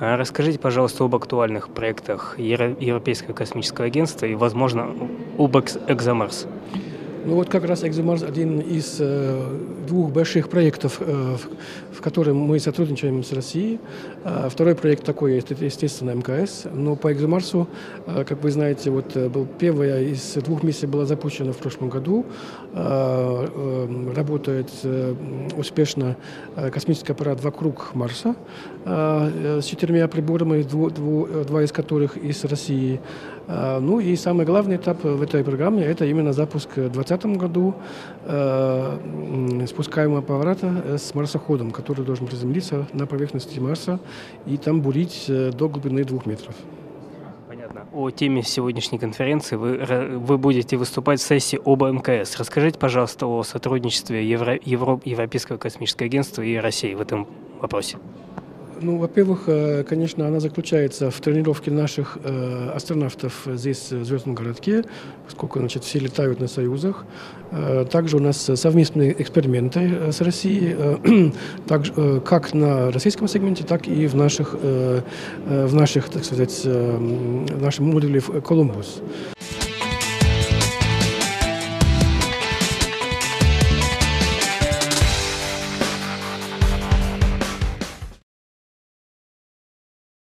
А Расскажите, пожалуйста, об актуальных проектах Евро- Европейского космического агентства и, возможно, об Экзомарс. Ну вот как раз «Экзомарс» один из э, двух больших проектов, э, в, в котором мы сотрудничаем с Россией. А второй проект такой, это, естественно, МКС. Но по «Экзомарсу», э, как вы знаете, вот э, был первая из двух миссий была запущена в прошлом году. А, э, работает э, успешно э, космический аппарат вокруг Марса а, э, с четырьмя приборами, дву- дву- э, два из которых из России. А, Ну и самый главный этап в этой программе – это именно запуск в 2020 году э, м, спускаемого аппарата э, с марсоходом, который должен приземлиться на поверхности Марса и там бурить э, до глубины двух метров. Понятно. О теме сегодняшней конференции вы, вы будете выступать в сессии об МКС. Расскажите, пожалуйста, о сотрудничестве Евро- Евро- Европейского космического агентства и России в этом вопросе. Ну, во-первых, э, конечно, она заключается в тренировке наших э, астронавтов здесь, в Звездном городке, поскольку, значит, все летают на «Союзах». Э, Также у нас совместные эксперименты э, с Россией, э, также, э, как на российском сегменте, так и в наших, э, э, в наших так сказать, э, в нашем модуле в «Колумбус».